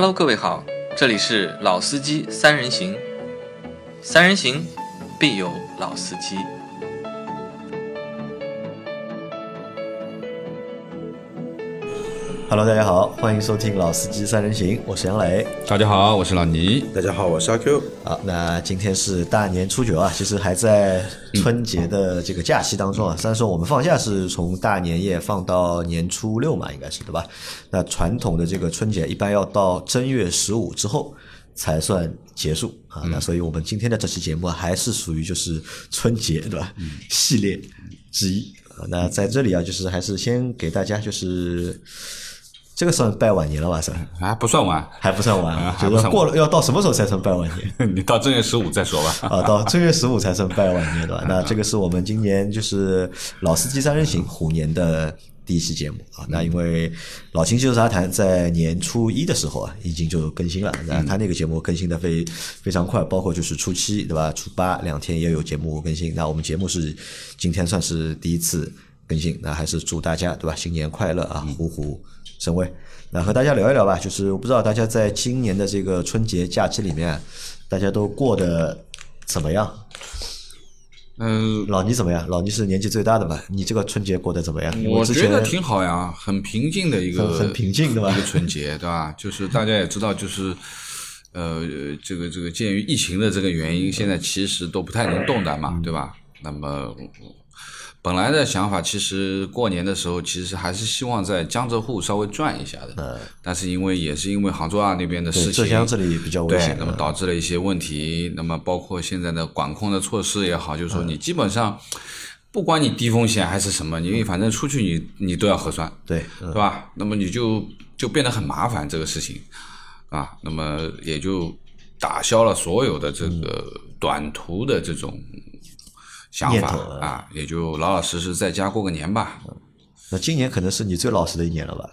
Hello，各位好，这里是老司机三人行，三人行必有老司机。Hello，大家好，欢迎收听老司机三人行，我是杨磊。大家好，我是老倪。大家好，我是阿 Q。好，那今天是大年初九啊，其实还在春节的这个假期当中啊。虽然说我们放假是从大年夜放到年初六嘛，应该是对吧？那传统的这个春节一般要到正月十五之后才算结束啊。那所以我们今天的这期节目还是属于就是春节对吧？系列之一啊。那在这里啊，就是还是先给大家就是。这个算拜晚年了吧？是还不算晚，还不算晚，啊就是过了要到什么时候才算拜晚年？你到正月十五再说吧。啊，到正月十五才算拜晚年对吧？那这个是我们今年就是老司机三人行虎年的第一期节目啊。那因为老秦就是杂谈在年初一的时候啊，已经就更新了，那他那个节目更新的非非常快，包括就是初七对吧？初八两天也有节目更新。那我们节目是今天算是第一次更新，那还是祝大家对吧？新年快乐啊，虎虎生威。那和大家聊一聊吧，就是我不知道大家在今年的这个春节假期里面，大家都过得怎么样？嗯，老倪怎么样？老倪是年纪最大的嘛？你这个春节过得怎么样？我觉得挺好呀，很平静的一个很很平静的吧一个春节，对吧？就是大家也知道，就是呃，这个这个鉴于疫情的这个原因，现在其实都不太能动弹嘛，对吧？那么本来的想法，其实过年的时候，其实还是希望在江浙沪稍微转一下的，但是因为也是因为杭州啊那边的事情，浙江这里比较危对险，，那么导致了一些问题。那么包括现在的管控的措施也好，就是说你基本上，不管你低风险还是什么，你反正出去你你都要核酸，对，嗯。对吧？那么你就就变得很麻烦这个事情啊，那么也就打消了所有的这个短途的这种想法念头啊啊，也就老老实实在家过个年吧。那今年可能是你最老实的一年了吧？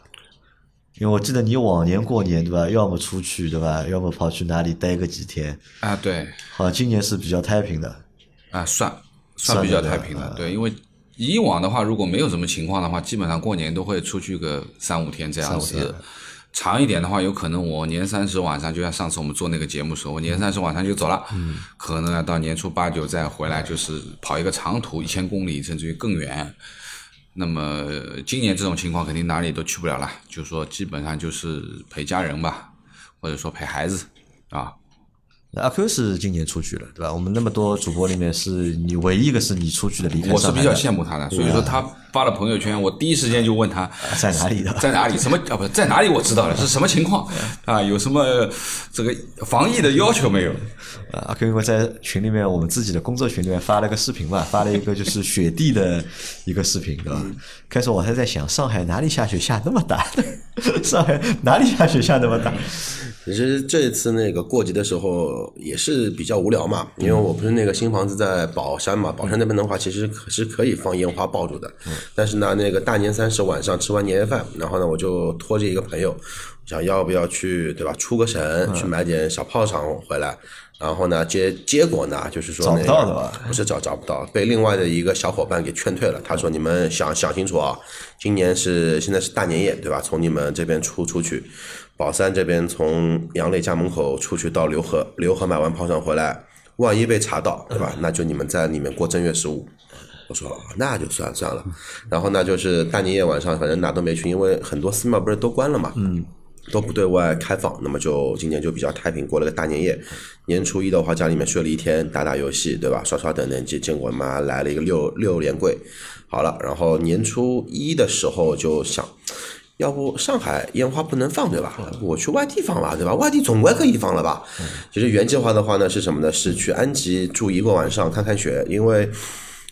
因为我记得你往年过年对吧，要么出去对吧，要么跑去哪里待个几天，啊，对，好像今年是比较太平的。啊，算算算比较太平的，对，因为以往的话，如果没有什么情况的话，基本上过年都会出去个三五天这样三五子天。长一点的话，有可能我年三十晚上，就像上次我们做那个节目时候，我年三十晚上就走了，可能要到年初八九再回来，就是跑一个长途一千公里，甚至于更远。那么今年这种情况肯定哪里都去不了了，就说基本上就是陪家人吧，或者说陪孩子啊。那阿 Q 是今年出去了对吧？我们那么多主播里面，是你唯一一个是你出去的离开我是比较羡慕他的，所以说他发了朋友圈，我第一时间就问他在哪里的在哪里？什么啊？不是在哪里？我知道了，是什么情况 啊？有什么这个防疫的要求没有？啊，阿 Q 因为在群里面，我们自己的工作群里面发了个视频嘛，发了一个就是雪地的一个视频，对吧？开始我还在想，上海哪里下雪下那么大？上海哪里下雪下那么大？其实这次那个过节的时候也是比较无聊嘛，因为我不是那个新房子在宝山嘛，宝山那边的话其实可是可以放烟花爆竹的，但是呢，那个大年三十晚上吃完年夜饭，然后呢，我就拖着一个朋友，想要不要去对吧，出个省去买点小炮仗回来。然后呢，结结果呢，就是说、那个、找不到的吧不是找找不到，被另外的一个小伙伴给劝退了。他说：“你们想想清楚啊，今年是现在是大年夜，对吧？从你们这边出出去，宝山这边从杨磊家门口出去到浏河，浏河买完炮仗回来，万一被查到，对吧？那就你们在里面过正月十五。”我说那就算算了，然后呢，就是大年夜晚上，反正哪都没去，因为很多寺庙不是都关了嘛，嗯，都不对外开放，那么就今年就比较太平，过了个大年夜。年初一的话，家里面睡了一天，打打游戏，对吧？刷刷等等，结结果妈来了一个六六连跪，好了，然后年初一的时候就想。要不上海烟花不能放对吧？我去外地放吧，对吧？外地总归可以放了吧？其实原计划的话呢是什么呢？是去安吉住一个晚上看看雪，因为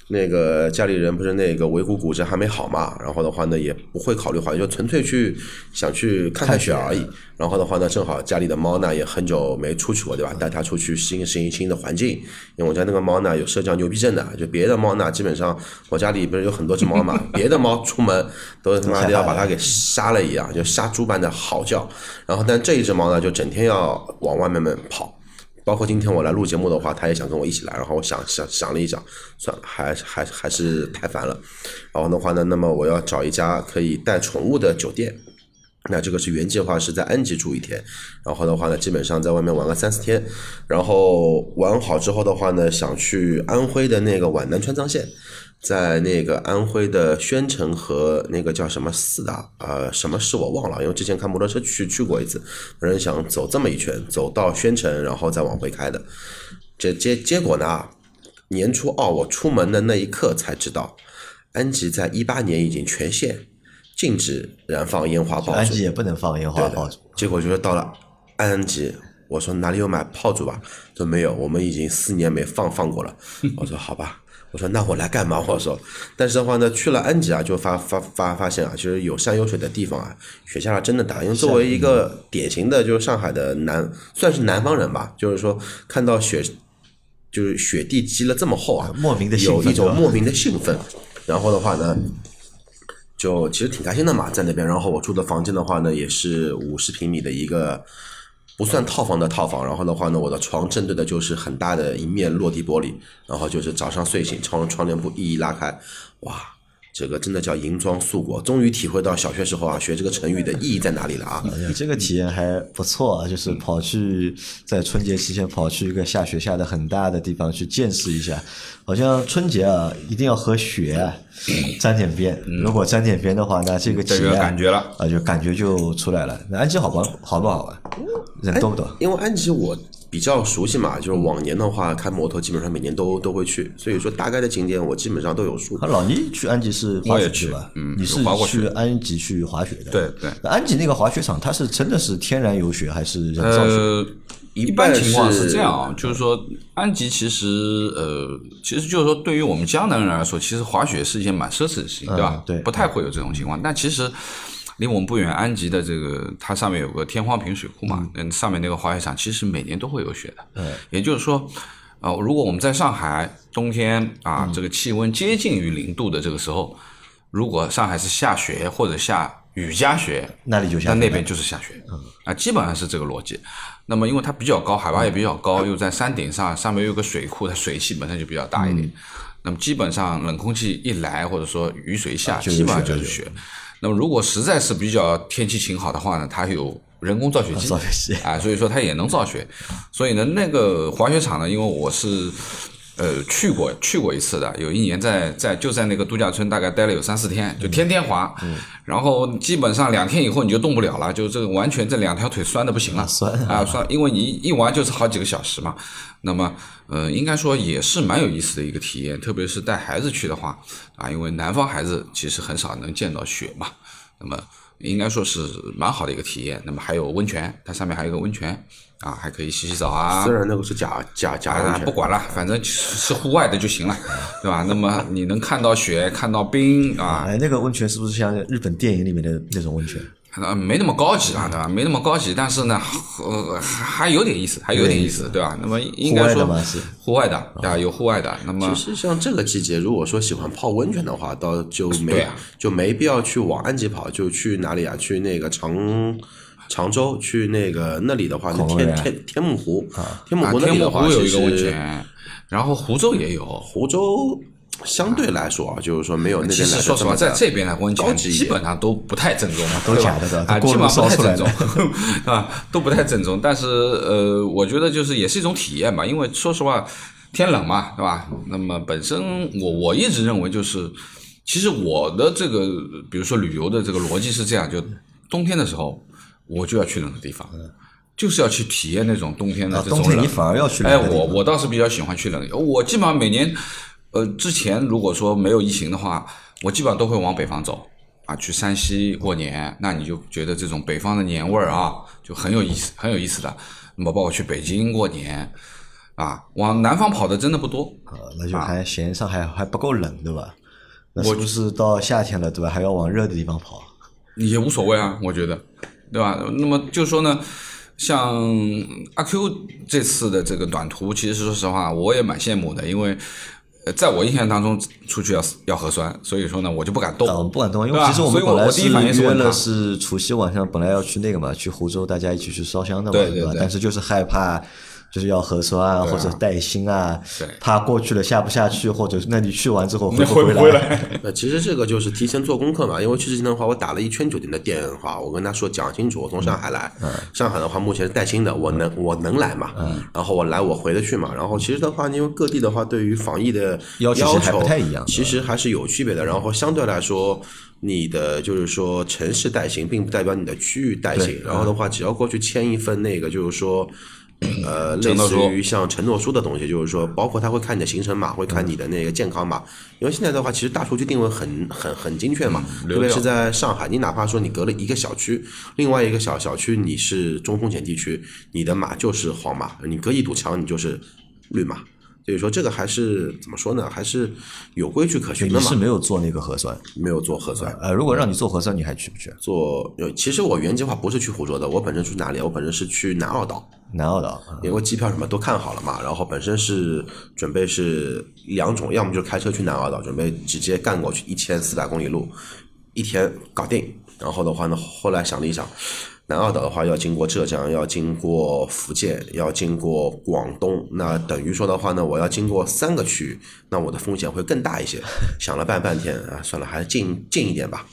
那个家里人不是那个尾骨骨折还没好嘛，然后的话呢也不会考虑好，就纯粹去想去看看雪而已。然后的话呢，正好家里的猫呢也很久没出去过，对吧？带它出去适应适应新的环境。因为我家那个猫呢有社交牛逼症的，就别的猫呢基本上我家里不是有很多只猫嘛，别的猫出门都他妈的要把它给杀了一样，就杀猪般的嚎叫。然后但这一只猫呢就整天要往外面面跑。包括今天我来录节目的话，他也想跟我一起来，然后我想想想了一想，算了，还还还是太烦了。然后的话呢，那么我要找一家可以带宠物的酒店。那这个是原计划是在安吉住一天，然后的话呢，基本上在外面玩个三四天，然后玩好之后的话呢，想去安徽的那个皖南川藏线，在那个安徽的宣城和那个叫什么寺的，呃，什么市我忘了，因为之前开摩托车去去过一次，反正想走这么一圈，走到宣城，然后再往回开的。这结结果呢，年初二我出门的那一刻才知道，安吉在一八年已经全线禁止燃放烟花爆竹安吉。也不能放烟花爆竹，结果就是到了安吉，我说哪里有买炮竹吧？说没有，我们已经四年没放放过了。我说好吧，我说那我来干嘛？我说，但是的话呢，去了安吉啊，就发发发发现啊，其实有山有水的地方啊，雪下的真的大。因为作为一个典型的就是上海的南，算是南方人吧，就是说看到雪。就是雪地积了这么厚啊，莫名的有一种莫名的兴奋。然后的话呢，就其实挺开心的嘛，在那边。然后我住的房间的话呢，也是五十平米的一个不算套房的套房。然后的话呢，我的床正对的就是很大的一面落地玻璃。然后就是早上睡醒，窗窗帘布一一拉开，哇，这个真的叫银装素裹。终于体会到小学时候啊学这个成语的意义在哪里了啊！你这个体验还不错啊，就是跑去在春节期间跑去一个下雪下的很大的地方去见识一下，好像春节啊一定要和雪啊沾点边，如果沾点边的话，那这个体这个感觉了啊就感觉就出来了。那安吉好玩好不好玩？人多不多？因为安吉我比较熟悉嘛，就是往年的话开摩托基本上每年都都会去，所以说大概的景点我基本上都有数啊，。老倪去安吉是滑雪去吧？嗯你是滑过雪去安吉去滑雪的？对对安吉那个滑雪场，它是真的是天然有雪还是人造雪？呃，一般般情况是是这样啊，就是说安吉其实呃，其实就是说对于我们江南人来说，其实滑雪是一件蛮奢侈的事情，对吧？嗯对不太会有这种情况。但其实离我们不远，安吉的这个它上面有个天荒坪水库嘛，嗯，上面那个滑雪场其实每年都会有雪的。嗯，也就是说。呃，如果我们在上海冬天啊，这个气温接近于零度的这个时候，如果上海是下雪或者下雨夹雪，那里就下雪那那边就是下雪，啊，基本上是这个逻辑。那么因为它比较高，海拔也比较高，又在山顶上，上面有个水库，它水汽本身就比较大一点。那么基本上冷空气一来，或者说雨水一下，基本上就是雪。那么如果实在是比较天气晴好的话呢，它有人工造雪机，造雪机。啊，所以说它也能造雪。所以呢，那个滑雪场呢，因为我是呃去过去过一次的，有一年在在就在那个度假村大概待了有三四天，就天天滑，然后基本上两天以后你就动不了了，就这个完全这两条腿酸的不行了，酸啊酸，因为你一玩就是好几个小时嘛。那么呃，应该说也是蛮有意思的一个体验，特别是带孩子去的话啊，因为南方孩子其实很少能见到雪嘛，那么。应该说是蛮好的一个体验。那么还有温泉，它上面还有一个温泉啊，还可以洗洗澡啊。虽然那个是假假假的啊，不管了，反正是是户外的就行了，对吧？那么你能看到雪，看到冰啊，哎，那个温泉是不是像日本电影里面的那种温泉？呃，没那么高级啊，对吧？没那么高级，但是呢，呃，还还有点意思，还有点意思，对吧？那么应该说户外的，啊，有户外的。那么其实像这个季节，如果说喜欢泡温泉的话，倒就没、啊就没必要去往安吉跑，就去哪里啊？去那个常常州，去那个那里的话，那天天天目湖，天目啊，湖那里的话，其湖有一个温实泉，然后湖州也有。湖州相对来说啊，就是说没有那其边来的实说实话，在这边的温泉基本上都不太正宗，都假的基本上不太烧出来正的宗 啊，都不太正宗。但是呃，我觉得就是也是一种体验吧，因为说实话，天冷嘛，对吧？那么本身我我一直认为就是，其实我的这个比如说旅游的这个逻辑是这样，就冬天的时候我就要去冷的地方。就是要去体验那种冬天的啊这种冷，冬天你反而要去哎，冷的地方我我倒是比较喜欢去冷，我基本上每年，呃，之前如果说没有疫情的话，我基本上都会往北方走啊，去山西过年，那你就觉得这种北方的年味儿啊，就很有意思，很有意思的。那么包括去北京过年啊，往南方跑的真的不多，啊，那就还嫌上海还不够冷，对吧？我是不是到夏天了，对吧？还要往热的地方跑？也无所谓啊，我觉得，对吧？那么就说呢，像阿 Q 这次的这个短途，其实说实话，我也蛮羡慕的，因为呃，在我印象当中，出去要要核酸，所以说呢，我就不敢动。不敢动，因为其实我们本来第一约了是除夕晚上本来要去那个嘛，去湖州大家一起去烧香的嘛，吧？对对对但是就是害怕就是要核酸啊，或者带薪啊，对怕过去了下不下去，或者是那你去完之后回不回来？那其实这个就是提前做功课嘛，因为去之前的话，我打了一圈酒店的电话，我跟他说讲清楚，我从上海来，嗯上海的话目前是带薪的，我能我能来嘛，然后我来我回得去嘛，然后其实的话，因为各地的话对于防疫的要求不太一样其实还是有区别的，然后相对来说。你的就是说城市带薪，并不代表你的区域带薪。然后的话，只要过去签一份那个，就是说，呃，类似于像承诺书的东西，就是说，包括他会看你的行程码，会看你的那个健康码。因为现在的话，其实大数据定位很很很精确嘛，特别是在上海，你哪怕说你隔了一个小区，另外一个小小区你是中风险地区，你的码就是黄码，你隔一堵墙你就是绿码。所以说这个还是怎么说呢？还是有规矩可循的嘛你是。没有做那个核酸，没有做核酸，呃，如果让你做核酸，你还去不去？做呃其实我原计划不是去湖州的，我本身去哪里？我本身是去南澳岛，南澳岛，啊因为机票什么都看好了嘛，然后本身是准备是两种，要么就是开车去南澳岛，准备直接干过去一千四百公里路，一天搞定。然后的话呢，后来想了一想，南澳岛的话要经过浙江，要经过福建，要经过广东，那等于说的话呢，我要经过三个区域，那我的风险会更大一些。想了半半天啊，算了，还是近近一点吧。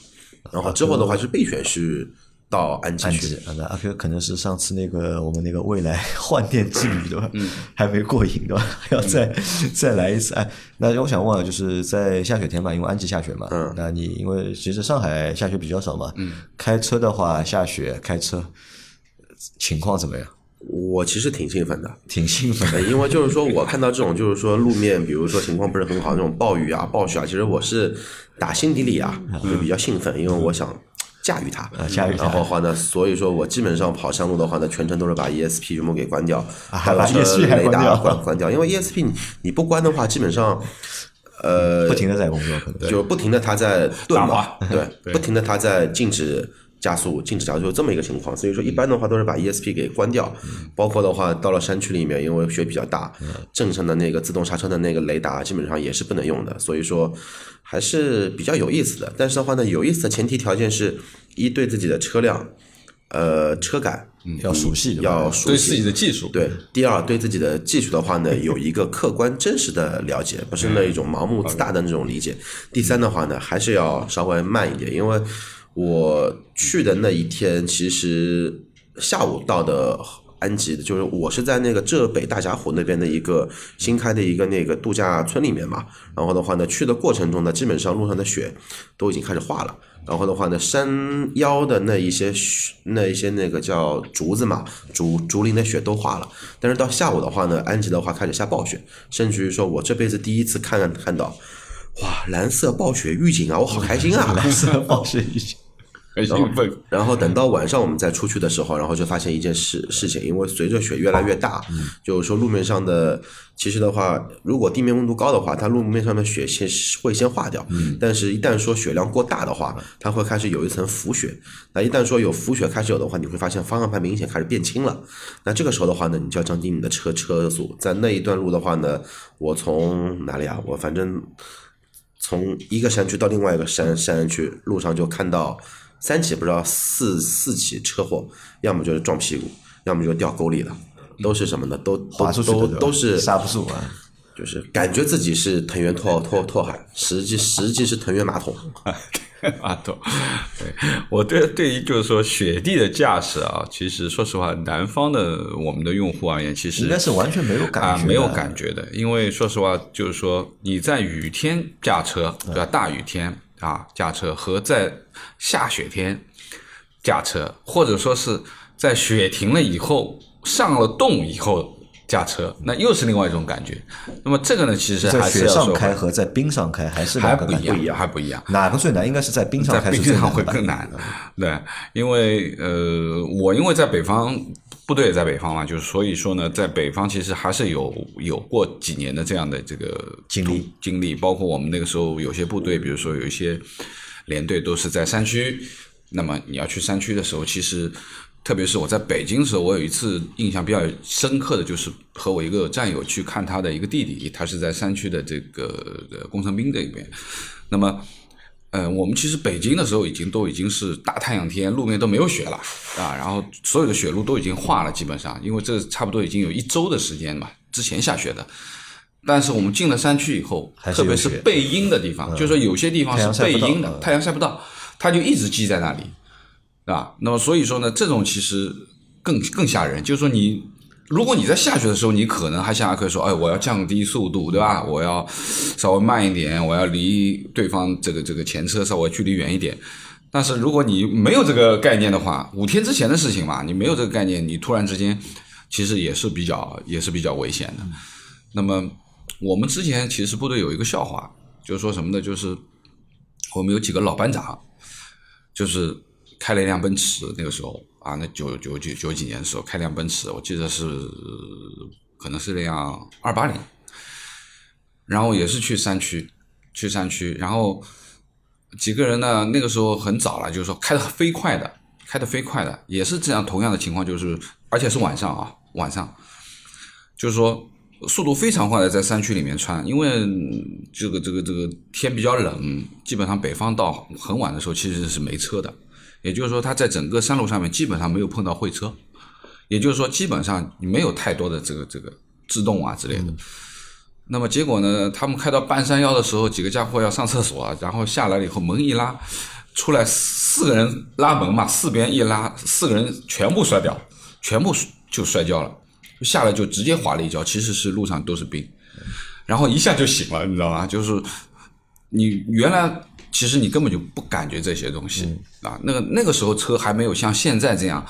然后之后的话是备选是到安吉去安吉，啊，那阿 Q 可能是上次那个我们那个未来换电之旅对吧？嗯，还没过瘾对吧？还 要再、再来一次。哎，那我想问啊，就是在下雪天嘛，因为安吉下雪嘛，嗯那你因为其实上海下雪比较少嘛，嗯，开车的话下雪开车情况怎么样？我其实挺兴奋的。挺兴奋的，呃因为就是说我看到这种就是说路面，比如说情况不是很好那种暴雨啊、暴雪啊，其实我是打心底里啊就比较兴奋，因为我想驾驭它。啊驾驭它。然后的话呢，所以说我基本上跑山路的话呢，全程都是把 ESP 全部给关掉，还 ESP 雷达关掉。关关掉，因为 ESP 你你不关的话，基本上。呃，不停的在工作，可能。就不停的它在顿嘛，对，不停的它在静止加速、静止加速，就这么一个情况。所以说，一般的话都是把 ESP 给关掉，包括的话到了山区里面，因为雪比较大，镇上的那个自动刹车的那个雷达基本上也是不能用的，所以说还是比较有意思的。但是的话呢，有意思的前提条件是一对自己的车辆，呃，车感要熟悉要熟悉对自己的技术，对，第二对自己的技术的话呢，有一个客观真实的了解，不是那一种盲目自大的那种理解。第三的话呢，还是要稍微慢一点，因为我去的那一天其实下午到的。安吉，就是我是在那个浙北大峡谷那边的一个新开的一个那个度假村里面嘛，然后的话呢，去的过程中呢，基本上路上的雪都已经开始化了，然后的话呢，山腰的那一些雪那一些那个叫竹子嘛，竹竹林的雪都化了。但是到下午的话呢，安吉的话开始下暴雪，甚至于说我这辈子第一次看看到，哇，蓝色暴雪预警啊，我好开心啊！蓝色暴雪预警，很兴奋。然后等到晚上我们再出去的时候，然后就发现一件事事情，因为随着雪越来越大，就是说路面上的，其实的话，如果地面温度高的话，它路面上的雪先会先化掉，但是一旦说雪量过大的话，它会开始有一层浮雪。那一旦说有浮雪开始有的话，你会发现方向盘明显开始变轻了。那这个时候的话呢，你就要降低你的车车速。在那一段路的话呢，我从哪里啊？我反正从一个山区到另外一个山山区，路上就看到三起不知道四四起车祸，要么就是撞屁股，要么就掉沟里了，都是什么呢？都都滑出去的都都是刹不住啊。就是感觉自己是藤原拓拓拓海，实际实际是藤原马桶。马桶。对我对对于就是说雪地的驾驶啊，其实说实话，南方的我们的用户而言，其实应该是完全没有感觉的啊，没有感觉的。因为说实话，就是说你在雨天驾车，对吧？大雨天啊驾车和在下雪天驾车，或者说是在雪停了以后上了冻以后驾车，那又是另外一种感觉。那么这个呢，其实在还是雪上开和在冰上开还是还不一样，还不一样。哪个最难？应该是在冰上在开是冰上会更难，对，因为呃，我因为在北方，部队也在北方嘛，就是所以说呢，在北方其实还是有有过几年的这样的这个经历经历，包括我们那个时候有些部队，比如说有一些连队都是在山区，那么你要去山区的时候，其实。特别是我在北京的时候，我有一次印象比较深刻的就是和我一个战友去看他的一个弟弟，他是在山区的这个呃工程兵这一边。那么呃，我们其实北京的时候已经都已经是大太阳天，路面都没有雪了啊，然后所有的雪路都已经化了，基本上，因为这差不多已经有一周的时间嘛，之前下雪的。但是我们进了山区以后，特别是背阴的地方，就是说有些地方是背阴的，太阳晒不到，它就一直积在那里，啊，那么所以说呢，这种其实更更吓人，就是说你。如果你在下雪的时候，你可能还想可以说，哎，我要降低速度，对吧？我要稍微慢一点，我要离对方这个这个前车稍微距离远一点。但是如果你没有这个概念的话，五天之前的事情嘛，你没有这个概念，你突然之间，其实也是比较也是比较危险的。那么我们之前其实部队有一个笑话，就是说什么呢？就是我们有几个老班长，就是开了一辆奔驰，那个时候啊，那九九九九几年的时候开辆奔驰，我记得是可能是辆二八零，然后也是去山区，去山区，然后几个人呢，那个时候很早了，就是说开的飞快的，开的飞快的，也是这样同样的情况，就是而且是晚上啊，晚上，就是说速度非常快的在山区里面穿，因为这个这个这个天比较冷，基本上北方到很晚的时候其实是没车的，也就是说他在整个山路上面基本上没有碰到会车，也就是说基本上没有太多的这个这个制动啊之类的。那么结果呢？他们开到半山腰的时候，几个家伙要上厕所，然后下来了以后，门一拉，出来四个人拉门嘛，四边一拉，四个人全部摔掉，全部就摔跤了，下来就直接滑了一跤，其实是路上都是冰，然后一下就醒了，你知道吗？就是你原来其实你根本就不感觉这些东西、啊，那个那个时候车还没有像现在这样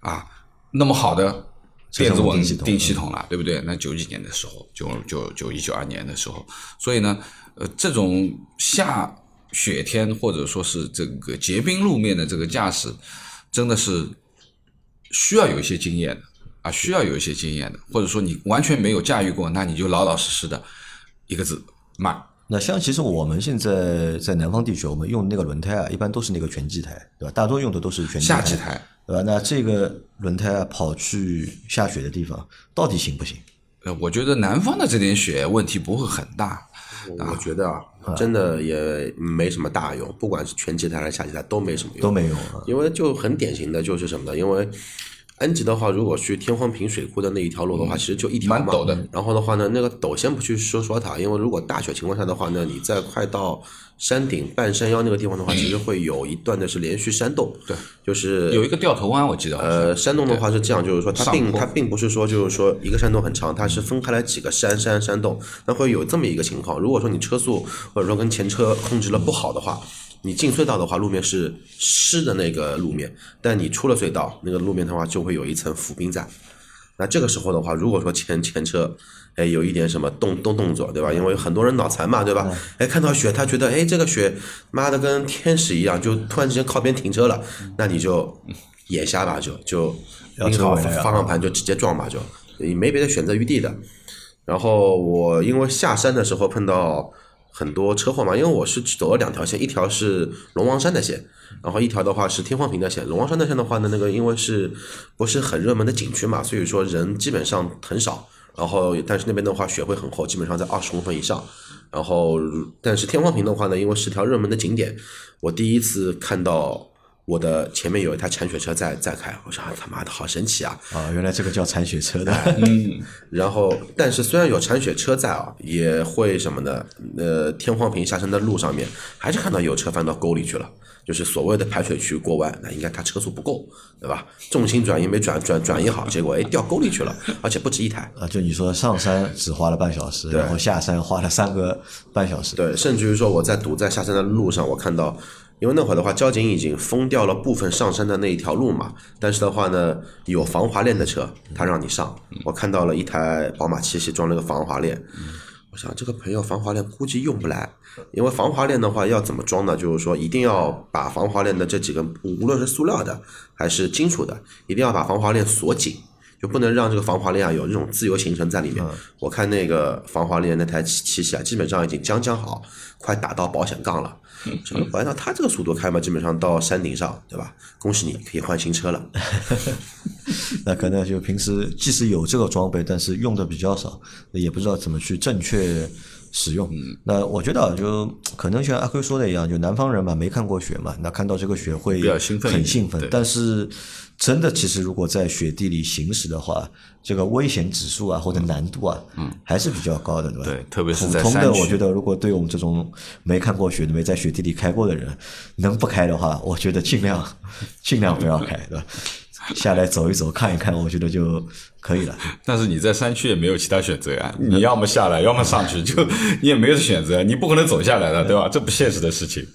啊那么好的电子稳定系统了，对不对？那九几年的时候，九九九一九二年的时候，所以呢，呃，这种下雪天或者说是这个结冰路面的这个驾驶，真的是需要有一些经验的啊，需要有一些经验的，或者说你完全没有驾驭过，那你就老老实实的一个字慢。那像其实我们现在在南方地区，我们用那个轮胎啊，一般都是那个全季胎，对吧？大多用的都是全季夏季胎，对吧？那这个轮胎啊，跑去下雪的地方，到底行不行？呃，我觉得南方的这点雪问题不会很大。我觉得啊，真的也没什么大用，不管是全季胎还是夏季胎都没什么用，都没用啊。因为就很典型的就是什么呢？因为 N 级的话，如果去天荒坪水库的那一条路的话，其实就一条嘛。蛮陡的然后的话呢，那个陡先不去说说它，因为如果大雪情况下的话呢，你在快到山顶半山腰那个地方的话，其实会有一段的是连续山洞。对，就是有一个掉头弯，我记得。呃，山洞的话是这样，就是说它并它并不是说就是说一个山洞很长，它是分开来几个山山山洞，那会有这么一个情况。如果说你车速或者说跟前车控制了不好的话，你进隧道的话，路面是湿的那个路面，但你出了隧道，那个路面的话就会有一层浮冰在。那这个时候的话，如果说前前车，哎，有一点什么动动动作，对吧？因为很多人脑残嘛，对吧？哎，看到雪，他觉得哎，这个雪妈的跟天使一样，就突然之间靠边停车了，那你就眼瞎吧，就就要拧好方向盘就直接撞吧，就你没别的选择余地的。然后我因为下山的时候碰到很多车祸嘛，因为我是走了两条线，一条是龙王山的线，然后一条的话是天荒坪的线。龙王山的线的话呢，那个因为是不是很热门的景区嘛，所以说人基本上很少。然后但是那边的话雪会很厚，基本上在二十公分以上。然后但是天荒坪的话呢，因为是条热门的景点，我第一次看到我的前面有一台铲雪车在在开，我说啊他妈的好神奇啊！啊，原来这个叫铲雪车的。嗯，然后，但是虽然有铲雪车在啊，也会什么呢？呃，天荒坪下山的路上面，还是看到有车翻到沟里去了，就是所谓的排水区过弯，那应该他车速不够，对吧？重心转移没转转转移好，结果哎掉沟里去了，而且不止一台。啊，就你说上山只花了半小时，然后下山花了三个半小时。对，甚至于说我在堵在下山的路上，我看到，因为那会儿的话，交警已经封掉了部分上山的那一条路嘛，但是的话呢，有防滑链的车，他让你上。我看到了一台宝马七系装了个防滑链，我想这个朋友防滑链估计用不来，因为防滑链的话要怎么装呢？就是说一定要把防滑链的这几根，无论是塑料的还是金属的，一定要把防滑链锁紧。就不能让这个防滑链啊有这种自由行程在里面。我看那个防滑链那台七七系啊，基本上已经将将好，快打到保险杠了。这个按照他这个速度开嘛，基本上到山顶上，对吧？恭喜你可以换新车了。那可能就平时即使有这个装备，但是用的比较少，也不知道怎么去正确使用。那我觉得啊就可能像阿 Q 说的一样，就南方人嘛，没看过雪嘛，那看到这个雪会比较兴奋很兴奋。但是真的，其实如果在雪地里行驶的话，这个危险指数啊或者难度啊，嗯，还是比较高的，对吧？对特别是普通的，我觉得如果对我们这种没看过雪的、没在雪地里开过的人，能不开的话，我觉得尽量尽量不要开，对吧？下来走一走、看一看，我觉得就可以了。但是你在山区也没有其他选择呀，你要么下来，要么上去，就 你也没有选择，你不可能走下来的，对吧？这不现实的事情。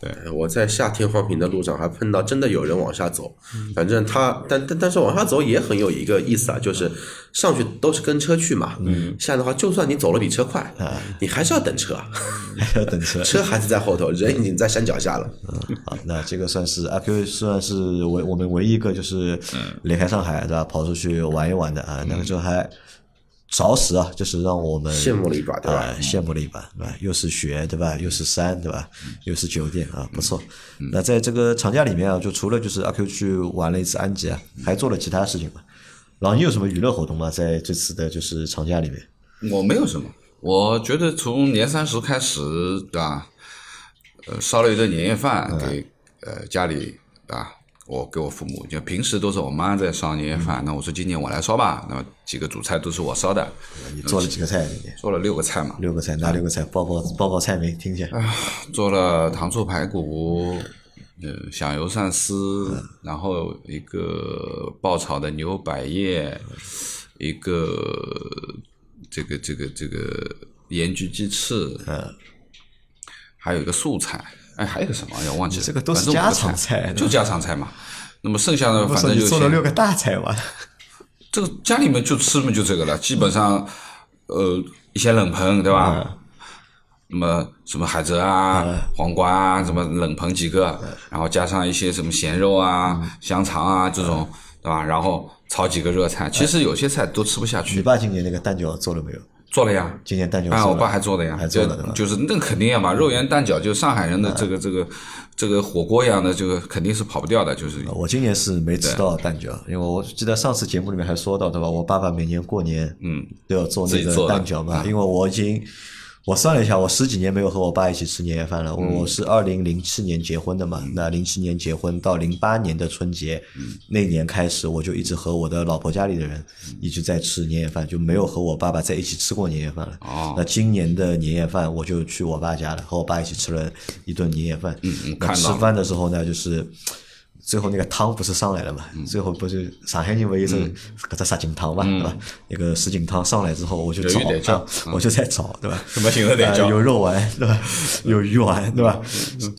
对我在下天荒坪的路上还碰到真的有人往下走，反正他但但但是往下走也很有一个意思啊，就是上去都是跟车去嘛，嗯下的话就算你走了比车快，你还是要等车，还要等车。车还是在后头，人已经在山脚下了。啊，那这个算是阿 Q 算是唯我们唯一一个就是离开上海对吧，跑出去玩一玩的啊，那个时候还着实啊，就是让我们羡慕了一把对吧啊羡慕了一把，对吧？又是雪对吧？又是山对吧？又是酒店啊，不错。那在这个长假里面啊，就除了就是阿 Q 去玩了一次安吉啊，还做了其他事情嘛？然后你有什么娱乐活动吗？在这次的就是长假里面？我没有什么，我觉得从年三十开始，对吧？呃，烧了一顿年夜饭给呃家里啊，我给我父母，就平时都是我妈在烧年夜饭，那我说今年我来烧吧，那么几个主菜都是我烧的，你做了几个菜？做了六个菜嘛，六个菜，哪六个菜？报报报报菜名，听一下。做了糖醋排骨，呃，响油鳝丝，然后一个爆炒的牛百叶，一个这个这个这个盐焗鸡翅，嗯，还有一个素菜，哎，还有个什么？哎呀，忘记了。这个都是家常菜就家常菜嘛。那么剩下的反正就先做了六个大菜嘛？这个家里面就吃嘛就这个了，基本上呃一些冷盆对吧？那么什么海蜇啊、黄瓜啊，什么冷盆几个，然后加上一些什么咸肉啊、香肠啊这种，对吧？然后炒几个热菜，其实有些菜都吃不下去你。爸今年那个蛋饺做了没有？做了呀，今年蛋饺啊，我爸还做的呀，还做的对吧？就就是那肯定要嘛，肉圆蛋饺就上海人的这个这个这个火锅一样的，这个肯定是跑不掉的，就是。我今年是没吃到蛋饺，因为我记得上次节目里面还说到，对吧？我爸爸每年过年嗯。都要做那个蛋饺嘛，嗯因为我已经我算了一下，我十几年没有和我爸一起吃年夜饭了。嗯我我是二零零七年结婚的嘛，那零七年结婚到零八年的春节嗯那年开始，我就一直和我的老婆家里的人一直在吃年夜饭，就没有和我爸爸在一起吃过年夜饭了。哦那今年的年夜饭我就去我爸家了，和我爸一起吃了一顿年夜饭。嗯嗯看到吃饭的时候呢，就是。最后那个汤不是上来了嘛？嗯最后不是上海人不有一种搿只什锦汤嘛，对吧？那个什锦汤上来之后，我就找我就在找，对吧？什么形式得叫呃有肉丸，对吧？有鱼丸，对吧？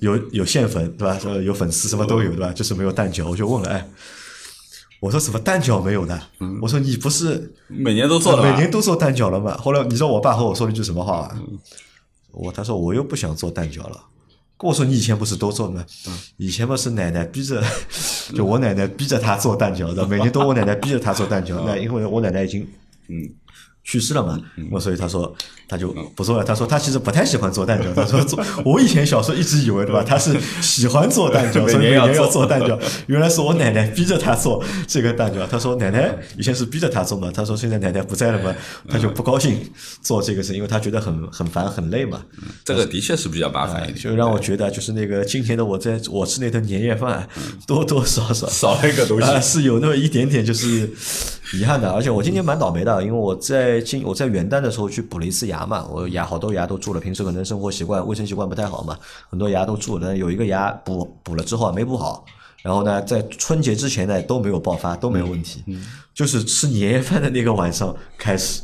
有有馅粉，对吧？呃有粉丝，什么都有，对吧？就是没有蛋饺，我就问了，哎，我说什么蛋饺没有的？我说你不是每年都做每年都做蛋饺了嘛？后来你知道我爸和我说了一句什么话吗？我他说我又不想做蛋饺了。跟我说你以前不是都做吗？以前嘛是奶奶逼着，就我奶奶逼着她做蛋饺的，每年都我奶奶逼着她做蛋饺。那因为我奶奶已经嗯去世了嘛，我所以他说他就不做了。他说他其实不太喜欢做蛋饺。他说做，我以前小时候一直以为对吧，他是喜欢做蛋饺，所以每每年要做做蛋饺。原来是我奶奶逼着他做这个蛋饺。他说奶奶以前是逼着他做嘛，他说现在奶奶不在了嘛，他就不高兴做这个事，因为他觉得很很烦很累嘛。这个的确是比较麻烦一点，就让我觉得就是那个今天的我在我吃那顿年夜饭，多 多少少少了一个东西啊，是有那么一点点就是遗憾的。而且我今年蛮倒霉的，因为我在今我在元旦的时候去补了一次牙嘛，我牙好多牙都蛀了，平时可能生活习惯卫生习惯不太好嘛，很多牙都蛀了。有一个牙补补了之后啊没补好。然后呢，在春节之前呢都没有爆发，都没有问题，就是吃年夜饭的那个晚上开始，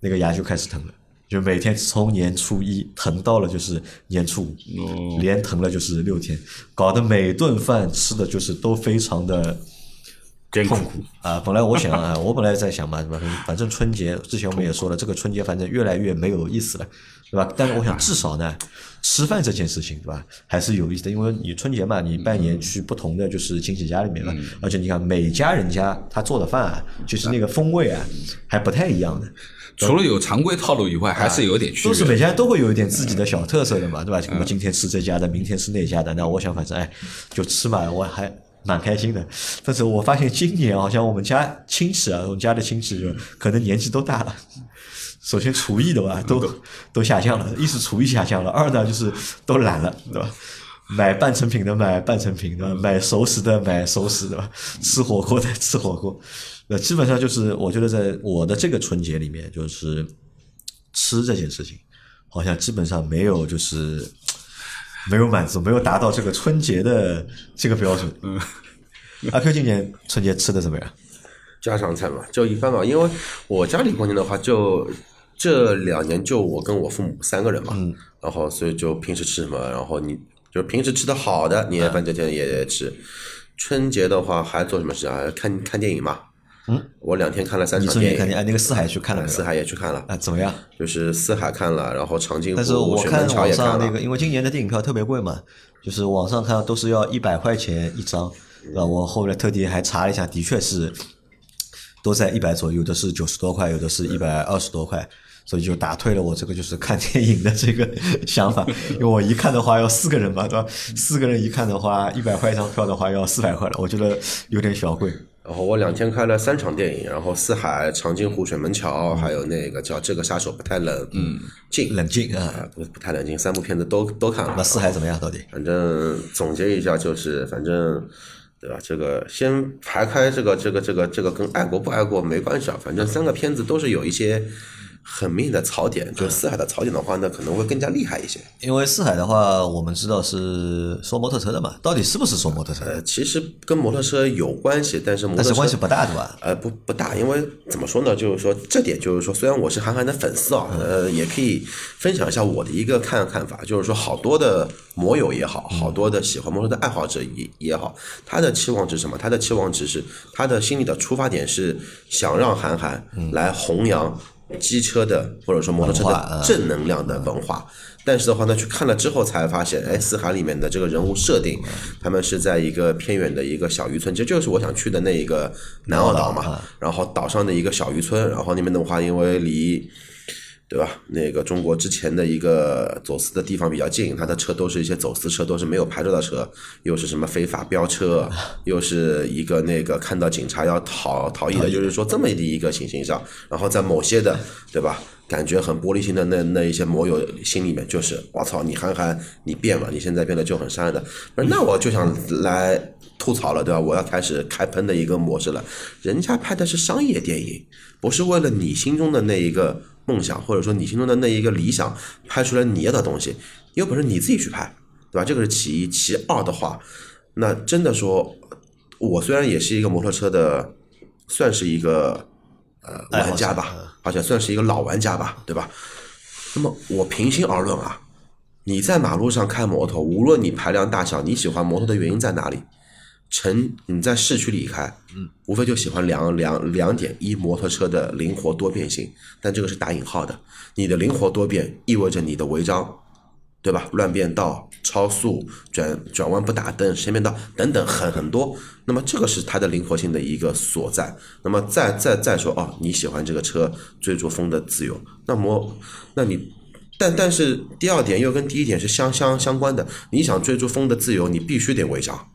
那个牙就开始疼了，就每天从年初一疼到了就是年初五，哦连疼了就是六天，搞得每顿饭吃的就是都非常的痛苦啊！本来我想 啊，我本来在想嘛，对吧？反正春节之前我们也说了，这个春节反正越来越没有意思了，对吧？但是我想至少呢，吃饭这件事情，对吧？还是有意思的，因为你春节嘛，你拜年去不同的就是亲戚家里面嘛，而且你看每家人家他做的饭啊，就是那个风味啊还不太一样的。除了有常规套路以外，还是有点区都是。每家都会有一点自己的小特色的嘛，对吧？我们今天吃这家的，明天吃那家的，那我想反正哎，就吃嘛，我还蛮开心的。但是我发现今年好像我们家亲戚啊，我们家的亲戚就可能年纪都大了，首先厨艺的吧，都都下降了，一是厨艺下降了，二呢就是都懒了，对吧？买半成品的买半成品的，买熟食的买熟食的，吃火锅的吃火锅。那基本上就是，我觉得在我的这个春节里面，就是吃这件事情，好像基本上没有就是没有满足，没有达到这个春节的这个标准。嗯，阿 Q 今年春节吃的怎么样？家常菜嘛，就一般嘛。因为我家里过年的话，就这两年就我跟我父母三个人嘛，然后所以就平时吃什么，然后你就平时吃的好的，年夜饭这天也吃。春节的话还做什么事啊？看看电影嘛。嗯，我两天看了三你场电影，看见哎，那个四海去看了四海也去看了，啊？怎么样？就是四海看了，然后长津但是湖、我看。网上那个，因为今年的电影票特别贵嘛，就是网上看都是要一百块钱一张，啊，我后来特地还查了一下，的确是都在一百左右，有的是九十多块，有的是一百二十多块，所以就打退了我这个就是看电影的这个 想法，因为我一看的话要四个人嘛，对吧？四个人一看的话，一百块一张票的话要四百块了，我觉得有点小贵。然后我两天开了三场电影，然后四海、长津湖、水门桥，还有那个叫《这个杀手不太冷》，嗯，静冷静啊，啊，不不太冷静，三部片子都都看了。那四海怎么样？到底？反正总结一下就是，反正对吧？这个先排开这个这个这个这个跟爱国不爱国没关系啊，反正三个片子都是有一些很明显的槽点，就四海的槽点的话呢，可能会更加厉害一些。因为四海的话，我们知道是说摩托车的嘛，到底是不是说摩托车的？呃，其实跟摩托车有关系，但是摩托车但是关系不大，对吧？呃，不不大，因为怎么说呢？就是说这点，就是说，虽然我是韩寒的粉丝啊，呃，也可以分享一下我的一个看看法，就是说，好多的摩友也好，好多的喜欢摩托的爱好者也也好，他的期望值什么？他的期望值是他的心里的出发点是想让韩寒来弘扬机车的或者说摩托车的正能量的文化。但是的话呢，去看了之后才发现，哎，四海里面的这个人物设定，他们是在一个偏远的一个小渔村，这就是我想去的那一个南澳岛嘛。然后岛上的一个小渔村，然后那边的话，因为离对吧？那个中国之前的一个走私的地方比较近，他的车都是一些走私车，都是没有牌照的车，又是什么非法飙车，又是一个那个看到警察要逃逃逸的，就是说这么的一个情形上，然后在某些的对吧？感觉很玻璃心的那那一些摩友心里面就是，我操，你韩寒你变了，你现在变得就很善良的，那我就想来吐槽了，对吧？我要开始开喷的一个模式了。人家拍的是商业电影，不是为了你心中的那一个梦想，或者说你心中的那一个理想，拍出来你要的东西，有本事你自己去拍，对吧？这个是其一，其二的话，那真的说，我虽然也是一个摩托车的，算是一个呃玩家吧，而且算是一个老玩家吧，对吧？那么我平心而论啊，你在马路上开摩托，无论你排量大小，你喜欢摩托的原因在哪里？城你在市区里开，嗯，无非就喜欢两两两点：一摩托车的灵活多变性，但这个是打引号的。你的灵活多变意味着你的违章，对吧？乱变道、超速、转转弯不打灯、前面道等等很很多。那么这个是它的灵活性的一个所在。那么再再再说哦，你喜欢这个车追逐风的自由，那么那你。但但是第二点又跟第一点是相相相关的，你想追逐风的自由，你必须得违章。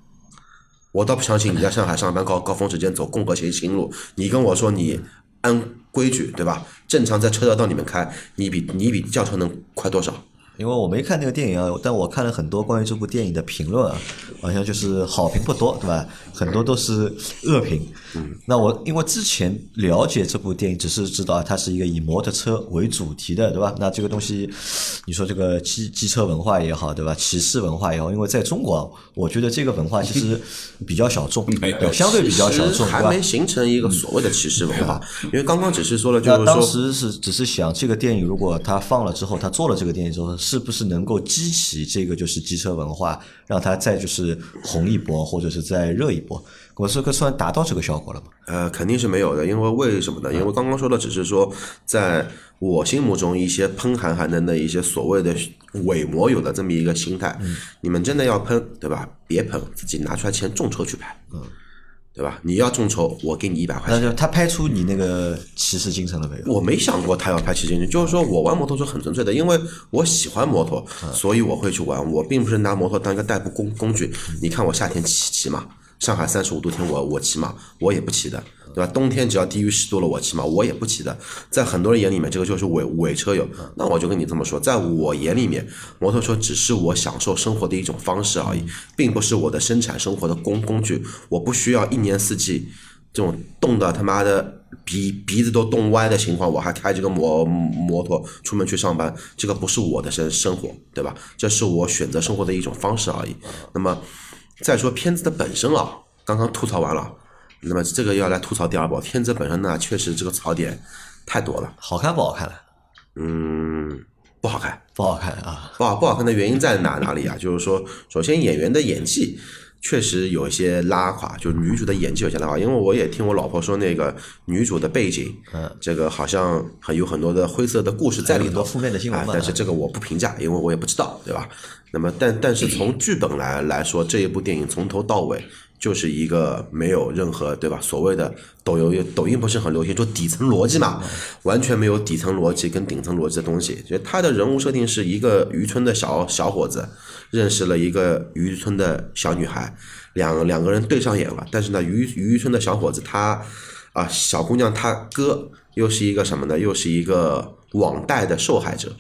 我倒不相信你在上海上班高高峰时间走共和行行路，你跟我说你按规矩对吧？正常在车道道里面开，你比你比轿车能快多少？因为我没看那个电影啊，但我看了很多关于这部电影的评论啊，好像就是好评不多，对吧？很多都是恶评。嗯，那我因为之前了解这部电影，只是知道它是一个以摩托车为主题的，对吧？那这个东西，你说这个机机车文化也好，对吧？骑士文化也好，因为在中国啊，我觉得这个文化其实比较小众，对相对比较小众？还没形成一个所谓的骑士文化，因为刚刚只是说了，就当是说时是只是想，这个电影如果他放了之后，他做了这个电影之后，是不是能够激起这个就是机车文化，让它再就是红一波，或者是再热一波？我这个算达到这个效果了吗？呃，肯定是没有的，因为为什么呢？因为刚刚说的只是说，在我心目中一些喷韩寒的那一些所谓的伪摩友的这么一个心态，你们真的要喷，对吧？别喷，自己拿出来钱众筹去拍，嗯，对吧？你要众筹，我给你一百块钱。他拍出你那个骑士精神了没有？我没想过他要拍骑士精神，就是说我玩摩托是很纯粹的，因为我喜欢摩托，所以我会去玩。我并不是拿摩托当一个代步工工具。你看我夏天骑骑嘛，上海三十五度天我我骑嘛，我也不骑的，对吧？冬天只要低于十度了，我骑嘛，我也不骑的。在很多人眼里面，这个就是伪伪车友。那我就跟你这么说，在我眼里面，摩托车只是我享受生活的一种方式而已，并不是我的生产生活的工工具。我不需要一年四季这种冻的他妈的鼻鼻子都冻歪的情况，我还开这个摩摩托出门去上班，这个不是我的生生活，对吧？这是我选择生活的一种方式而已。那么再说片子的本身啊，刚刚吐槽完了。那么这个要来吐槽第二部，片子本身呢，确实这个槽点太多了。好看不好看了？嗯，不好看，不好看啊！不好不好看的原因在哪哪里啊？就是说，首先演员的演技确实有一些拉垮，就是女主的演技有些拉垮。因为我也听我老婆说，那个女主的背景，嗯，这个好像还有很多的灰色的故事在里头，很多负面的新闻嘛。但是这个我不评价，因为我也不知道，对吧？那么，但但是从剧本来来说，这一部电影从头到尾。就是一个没有任何对吧？所谓的抖音，抖音不是很流行说底层逻辑嘛？完全没有底层逻辑跟顶层逻辑的东西。就他的人物设定是一个渔村的小小伙子，认识了一个渔村的小女孩，两两个人对上眼了。但是呢，渔渔村的小伙子他啊，小姑娘她哥又是一个什么呢？又是一个网贷的受害者。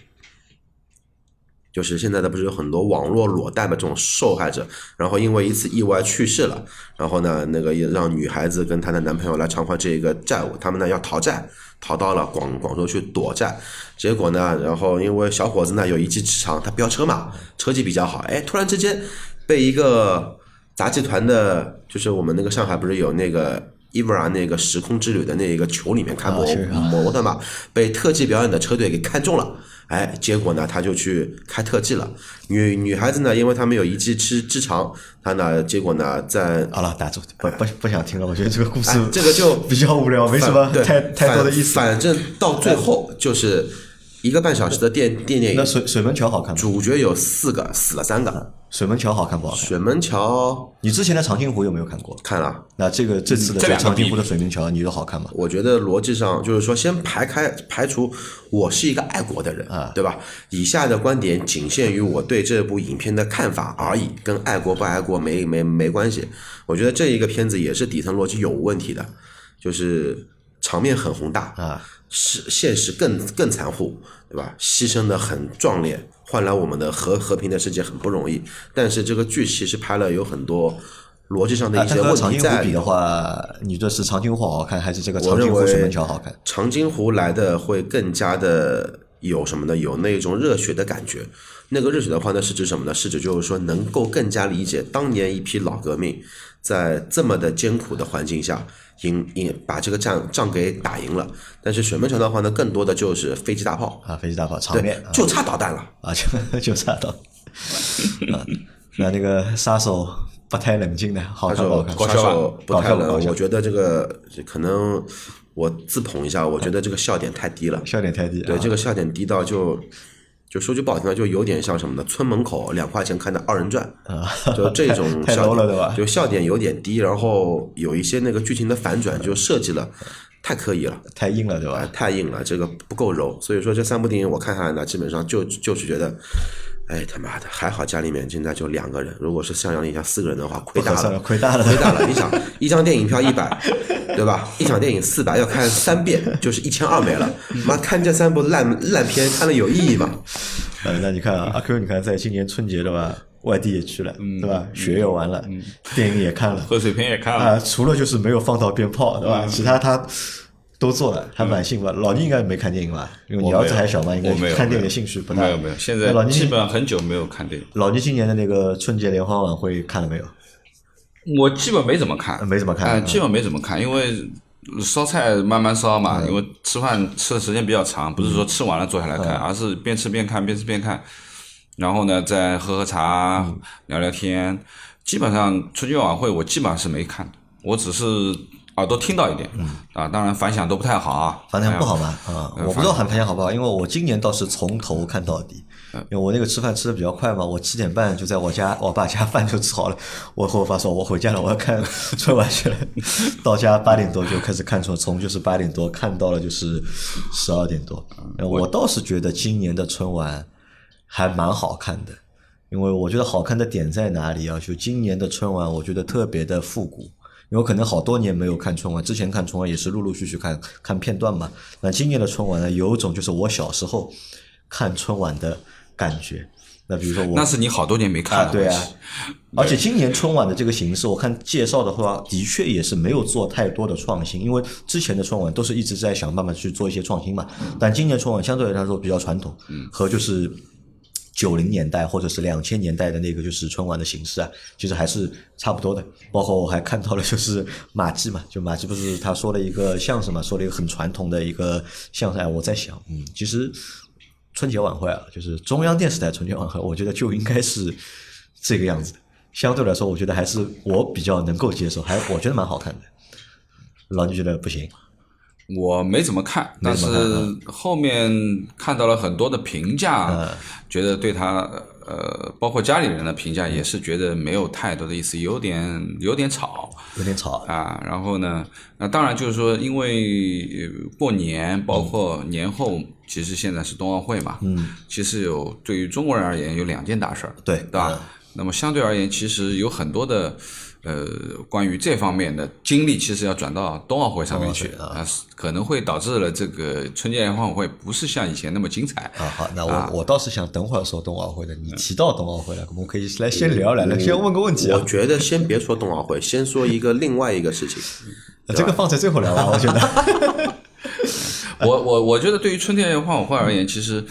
就是现在的不是有很多网络裸贷的这种受害者，然后因为一次意外去世了，然后呢，那个也让女孩子跟她的男朋友来偿还这个债务，他们呢要逃债，逃到了广广州去躲债，结果呢，然后因为小伙子呢有一技之长，他飙车嘛，车技比较好，哎，突然之间被一个杂技团的，就是我们那个上海不是有那个伊布拉那个时空之旅的那个球里面看摩摩托嘛，被特技表演的车队给看中了。哎，结果呢，他就去开特技了。女女孩子呢，因为她没有一技之之长，她呢，结果呢，在好了，打住，不不不想听了。我觉得这个故事 这个就 比较无聊，没什么太太多的意思。反正到最后就是一个半小时的电电电影。那水水门桥好看吗？主角有四个，死了三个。水门桥好看不好看？水门桥，你之前的长津湖有没有看过？看了。那这个这次的长津湖的水门桥，你觉得好看吗？我觉得逻辑上就是说，先排开排除我是一个爱国的人啊，对吧？以下的观点仅限于我对这部影片的看法而已，跟爱国不爱国没没没关系。我觉得这一个片子也是底层逻辑有问题的，就是场面很宏大啊，是现实更更残酷，对吧？牺牲的很壮烈。换来我们的和和平的世界很不容易，但是这个剧其实拍了有很多逻辑上的一些问题在。比的话，你这是长津湖好看还是这个长津湖水门桥好看？长津湖来的会更加的有什么呢？有那种热血的感觉。那个热血的话呢，是指什么呢？是指就是说能够更加理解当年一批老革命在这么的艰苦的环境下。赢赢把这个仗仗给打赢了，但是水门桥的话呢，更多的就是飞机大炮啊，飞机大炮场面就差导弹了啊，就 就差导。那那个杀手不太冷静的，好看不好看？杀手不太冷，我觉得这个可能我自捧一下，我觉得这个笑点太低了，笑点太低，对这个笑点低到就。就说句不好听的，就有点像什么呢？村门口两块钱看的二人转，就这种 笑点，就笑点有点低，然后有一些那个剧情的反转就设计了太刻意了，太硬了，对吧？太硬了，这个不够柔。所以说这三部电影我看下来呢，基本上就就是觉得，哎他妈的，还好家里面现在就两个人，如果是像杨丽像四个人的话，亏大了，亏大了，亏大了。你想一张电影票一百。对吧？一场电影四百，要看三遍就是一千二没了。妈，看这三部烂烂片，看了有意义吗？呃，那你看啊，阿 Q，你看在今年春节对吧？外地也去了，对吧？雪也玩了，电影也看了，贺岁片也看了。啊，除了就是没有放到鞭炮，对吧？其他他都做了，还蛮幸福。老倪应该没看电影吧？因为你儿子还小嘛，应该看电影的兴趣不大。没有没有，现在老基本上很久没有看电影。老倪今年的那个春节联欢晚会看了没有？我基本没怎么看，没怎么看，基本没怎么看，因为烧菜慢慢烧嘛，因为吃饭吃的时间比较长，不是说吃完了坐下来看，而是边吃边看，边吃边看，然后呢再喝喝茶，聊聊天。基本上春节晚会我基本上是没看，我只是耳朵听到一点，嗯啊，当然反响都不太好啊，反响不好嘛，啊，我不知道反响好不好，因为我今年倒是从头看到底。因为我那个吃饭吃的比较快嘛，我七点半就在我家，我爸家饭就吃好了。我和我爸说，我回家了，我要看 春晚去了。到家八点多就开始看春，从就是八点多看到了就是十二点多。我倒是觉得今年的春晚还蛮好看的，因为我觉得好看的点在哪里啊？就今年的春晚，我觉得特别的复古。因为可能好多年没有看春晚，之前看春晚也是陆陆续续看看片段嘛。那今年的春晚呢，有种就是我小时候看春晚的感觉。那比如说我那是你好多年没看啊，了，对啊，而且今年春晚的这个形式，我看介绍的话，的确也是没有做太多的创新，因为之前的春晚都是一直在想办法去做一些创新嘛。但今年春晚相对来说比较传统，和就是九零年代或者是两千年代的那个就是春晚的形式啊，其实还是差不多的。包括我还看到了就是马季嘛，就马季不是他说了一个相声嘛，说了一个很传统的一个相声，我在想，嗯，其实。春节晚会啊，就是中央电视台春节晚会，我觉得就应该是这个样子。相对来说，我觉得还是我比较能够接受，还我觉得蛮好看的。老倪觉得不行，我没怎么看，但是后面看到了很多的评价，嗯觉得对他呃，包括家里人的评价也是觉得没有太多的意思，有点有点吵有点吵。啊。然后呢，那当然就是说，因为呃过年，包括年后，其实现在是冬奥会嘛，嗯，其实有对于中国人而言有两件大事儿，对对吧？那么相对而言，其实有很多的呃关于这方面的精力，其实要转到冬奥会上面去啊，可能会导致了这个春节联欢晚会不是像以前那么精彩。啊，好，那我、我倒是想等会儿说冬奥会的。你提到冬奥会了，我们可以来先聊聊，来先问个问题啊我，觉得先别说冬奥会，先说一个另外一个事情。这个放在最后聊吧，我觉得。我我我觉得对于春节联欢晚会而言，其实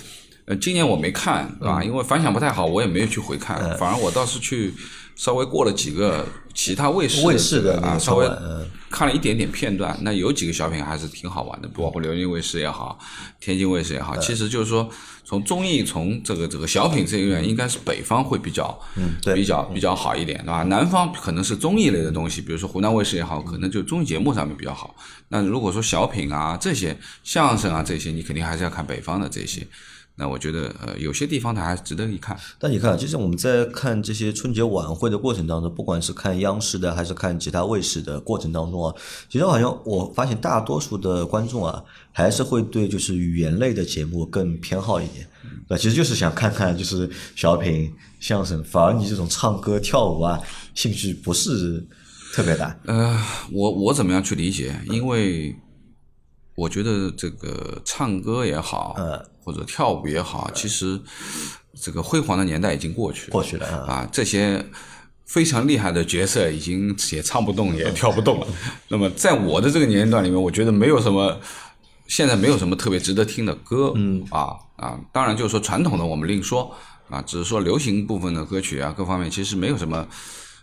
呃今年我没看啊，因为反响不太好，我也没有去回看，反而我倒是去稍微过了几个其他卫视卫视的啊，稍微看了一点点片段。那有几个小品还是挺好玩的，包括辽宁卫视也好，天津卫视也好，其实就是说从综艺从这个这个小品这一面，应该是北方会比较比较比较好一点，对吧？南方可能是综艺类的东西，比如说湖南卫视也好，可能就综艺节目上面比较好。那如果说小品啊这些相声啊这些，你肯定还是要看北方的这些。那我觉得呃有些地方它还值得一看。但你看，其实我们在看这些春节晚会的过程当中，不管是看央视的还是看其他卫视的过程当中啊，其实好像我发现大多数的观众啊，还是会对就是语言类的节目更偏好一点。那其实就是想看看就是小品、相声，反而你这种唱歌、跳舞啊，兴趣不是特别大。呃，我我怎么样去理解？因为我觉得这个唱歌也好，嗯或者跳舞也好，其实这个辉煌的年代已经过去了。过去了啊啊，这些非常厉害的角色已经也唱不动，也跳不动了。那么在我的这个年龄段里面，我觉得没有什么。现在没有什么特别值得听的歌，嗯啊啊，当然就是说传统的我们另说啊，只是说流行部分的歌曲啊，各方面其实没有什么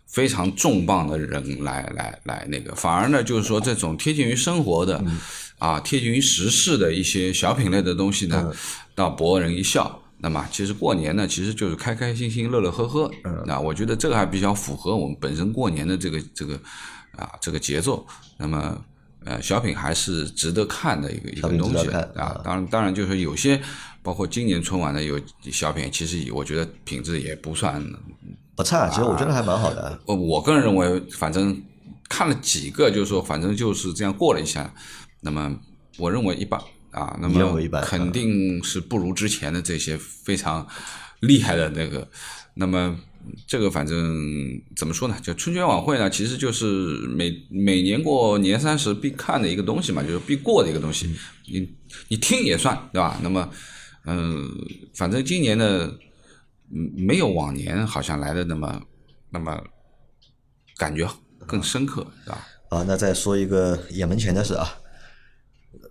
非常重磅的人来来来那个，反而呢就是说这种贴近于生活的、啊，贴近于时事的一些小品类的东西呢，倒博人一笑。那么其实过年呢，其实就是开开心心、乐乐呵呵。那我觉得这个还比较符合我们本身过年的这个这个啊这个节奏。那么。呃，小品还是值得看的一个一个东西啊。当然，当然就是有些，包括今年春晚的有小品，其实我觉得品质也不算。不差，其实我觉得还蛮好的。我，我个人认为，反正看了几个，就是说，反正就是这样过了一下。那么，我认为一般啊。那么肯定是不如之前的这些非常厉害的那个。那么。这个反正怎么说呢？就春节晚会呢，其实就是每每年过年三十必看的一个东西嘛，就是必过的一个东西。你你听也算对吧？那么，嗯，反正今年呢，嗯，没有往年好像来的那么那么感觉更深刻，是吧？啊，那再说一个眼门前的事啊，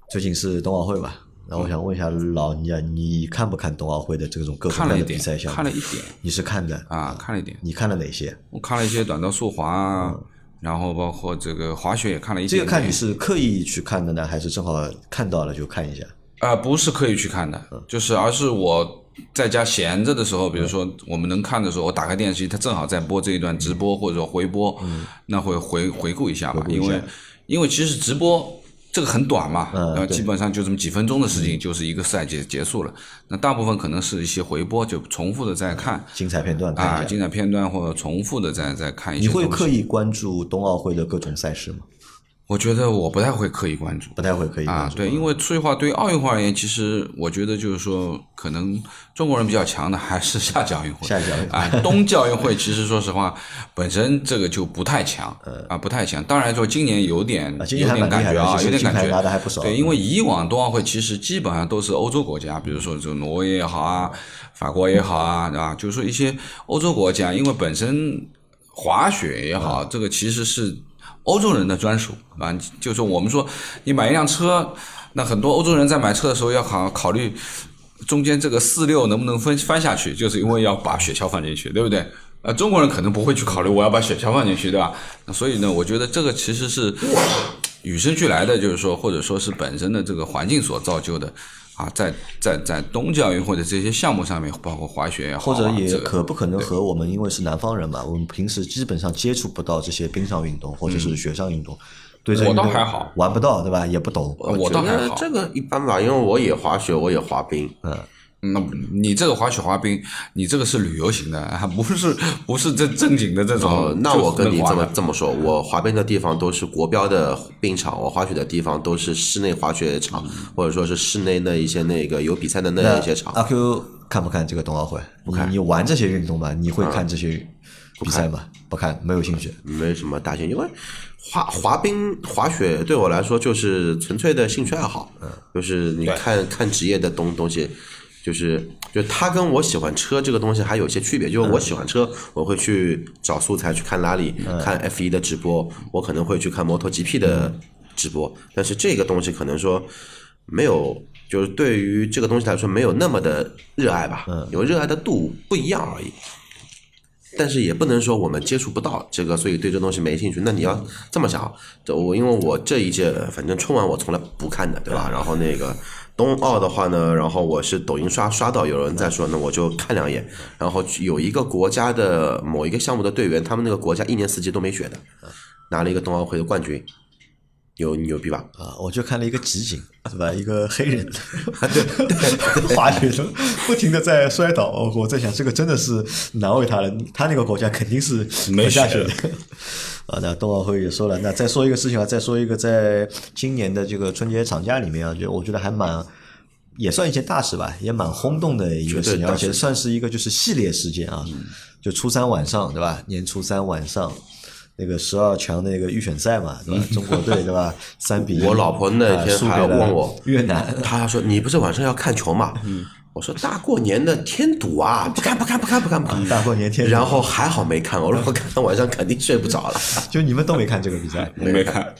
最近是冬奥会吧？然后我想问一下老倪啊，你看不看冬奥会的这种各种各样的比看了一点赛项目？看了一点你是看的啊，看了一点。你看了哪些？我看了一些短道速滑啊，然后包括这个滑雪也看了一些这。个看你是刻意去看的呢，还是正好看到了就看一下？啊、不是刻意去看的，就是而是我在家闲着的时候，比如说我们能看的时候，我打开电视机，它正好在播这一段直播或者说回播，那会回回顾一下嘛，回顾一下因为因为其实直播。这个很短嘛，嗯然后基本上就这么几分钟的事情，就是一个赛季结束了。那大部分可能是一些回播，就重复的在看精彩片段看啊，精彩片段或者重复的在在看一些。你会刻意关注冬奥会的各种赛事吗？我觉得我不太会刻意关注不太会刻意关，注啊对，因为说实话，对于奥运会而言，其实我觉得就是说，可能中国人比较强的还是夏季奥运会。夏季奥运会啊，冬季奥运会其实说实话，本身这个就不太强，啊，不太强。当然说今年有点呃啊今年还有点感觉啊，有点感觉拿得还不少对，因为以往冬奥会其实基本上都是欧洲国家，比如说这个挪威也好啊，法国也好啊，对吧？就是说一些欧洲国家，因为本身滑雪也好，这个其实是欧洲人的专属啊。就是我们说，你买一辆车，那很多欧洲人在买车的时候要考考虑中间这个四六能不能分翻下去，就是因为要把雪橇放进去，对不对？呃，中国人可能不会去考虑我要把雪橇放进去，对吧？那所以呢，我觉得这个其实是与生俱来的，就是说，或者说是本身的这个环境所造就的。啊，在在在冬季奥运会的这些项目上面，包括滑雪也好啊，或者也可不可能和我们因为是南方人嘛，我们平时基本上接触不到这些冰上运动或者是雪上运动，对我倒还好玩不到对吧？也不懂，我倒还好这个一般吧，因为我也滑雪，我也滑冰，那你这个滑雪滑冰，你这个是旅游型的，还 不是不是正正经的这种。哦，那我跟你这么这么说，我滑冰的地方都是国标的冰场，我滑雪的地方都是室内滑雪场，或者说是室内的一些那个有比赛的那一些场。阿 Q 看不看这个冬奥会？不看。你玩这些运动吗？你会看这些比赛吗？不看，没有兴趣。没什么大兴趣，因为滑滑冰、滑雪对我来说就是纯粹的兴趣爱好，嗯就是你看看职业的东东西，就是就他跟我喜欢车这个东西还有一些区别，就是我喜欢车，我会去找素材去看拉里、看 F 一的直播，我可能会去看摩托 GP 的直播，但是这个东西可能说没有。就是对于这个东西来说，没有那么的热爱吧，有热爱的度不一样而已。但是也不能说我们接触不到这个，所以对这东西没兴趣。那你要这么想，这我因为我这一届反正春晚我从来不看的，对吧？然后那个冬奥的话呢，然后我是抖音刷刷到有人在说，那我就看两眼。然后有一个国家的某一个项目的队员，他们那个国家一年四季都没雪的，拿了一个冬奥会的冠军，牛牛逼吧？啊，我就看了一个集锦，是吧？一个黑人，滑雪的不停的在摔倒，我我在想，这个真的是难为他了。他那个国家肯定是没下雪雪的。啊，那冬奥会也说了，那再说一个事情啊，再说一个，在今年的这个春节长假里面啊，就我觉得还蛮。也算一件大事吧，也蛮轰动的一个事情，而且算是一个就是系列事件啊。就初三晚上对吧？年初三晚上，那个十二强那个预选赛嘛，对吧？中国队对吧？三比一，我老婆那天还问我越南，她说：“你不是晚上要看球吗？”我说：“大过年的添堵啊，不看不看不看不看不看。”大过年天，然后还好没看，我如果看晚上肯定睡不着了。就你们都没看这个比赛，没看。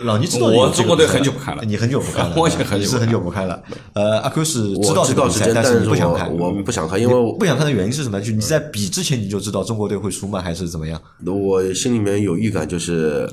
老倪知道我中国队很久不看了 你很久不看了，我已经很久是很久不看了。呃，阿 Q 是知道我知这个比赛，道是真，但但是你不想看，我们不想看，因为我不想看的原因是什么？就你在比之前你就知道中国队会输吗？还是怎么样？我心里面有预感，就是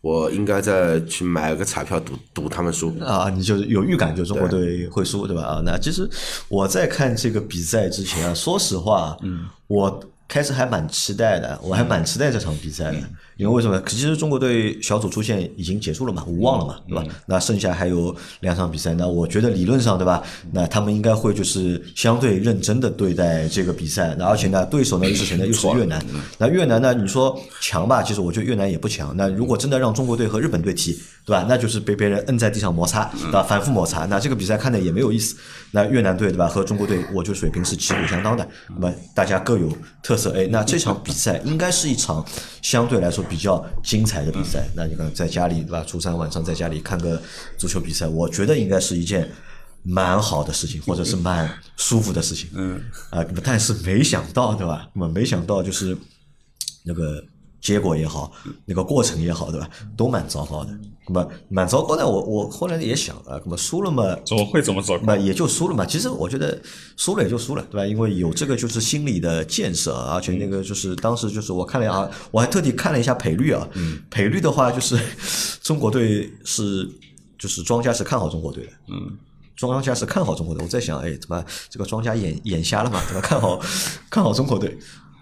我应该再去买个彩票赌赌他们输。啊，你就是有预感，就中国队会输，对吧？啊，那其实我在看这个比赛之前啊，说实话，嗯，我开始还蛮期待的，我还蛮期待这场比赛的，因为为什么？其实中国队小组出线已经结束了嘛，无望了嘛，对吧？那剩下还有两场比赛，那我觉得理论上，对吧？那他们应该会就是相对认真的对待这个比赛，那而且呢，对手呢又是谁呢又是越南，那越南呢，你说强吧？其实我觉得越南也不强。那如果真的让中国队和日本队踢，对吧？那就是被别人摁在地上摩擦，对吧？反复摩擦，那这个比赛看的也没有意思。那越南队对吧？和中国队，我觉得水平是旗鼓相当的。那么大家各有特色，哎，那这场比赛应该是一场相对来说比较精彩的比赛。那你看在家里对吧？初三晚上在家里看个足球比赛，我觉得应该是一件。蛮好的事情，或者是蛮舒服的事情，嗯啊，那么但是没想到，对吧？那么没想到就是那个结果也好，那个过程也好，对吧？都蛮糟糕的。那么蛮糟糕的，我我后来也想啊，那么输了嘛，怎么会怎么糟那也就输了嘛。其实我觉得输了也就输了，对吧？因为有这个就是心理的建设，而且那个就是当时就是我看了啊，我还特地看了一下赔率啊，赔率的话就是 中国队是就是庄家是看好中国队的，嗯。庄家是看好中国队，我在想，哎，怎么这个庄家眼眼瞎了嘛？怎么看好看好中国队？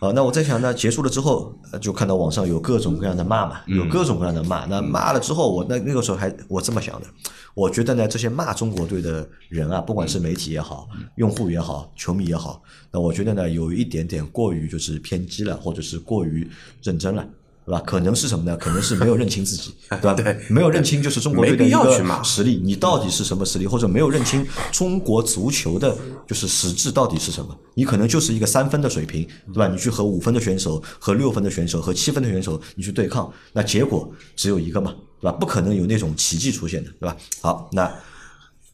啊，那我在想，那结束了之后，呃就看到网上有各种各样的骂嘛，有各种各样的骂。那骂了之后，我那那个时候还我这么想的，我觉得呢，这些骂中国队的人啊，不管是媒体也好，用户也好，球迷也好，那我觉得呢，有一点点过于就是偏激了，或者是过于认真了。对吧？可能是什么呢？可能是没有认清自己，对吧？对没有认清就是中国队的一个实力，你到底是什么实力，或者没有认清中国足球的就是实质到底是什么？你可能就是一个三分的水平，对吧？你去和五分的选手、和六分的选手、和七分的选手你去对抗，那结果只有一个嘛，对吧？不可能有那种奇迹出现的，对吧？好，那。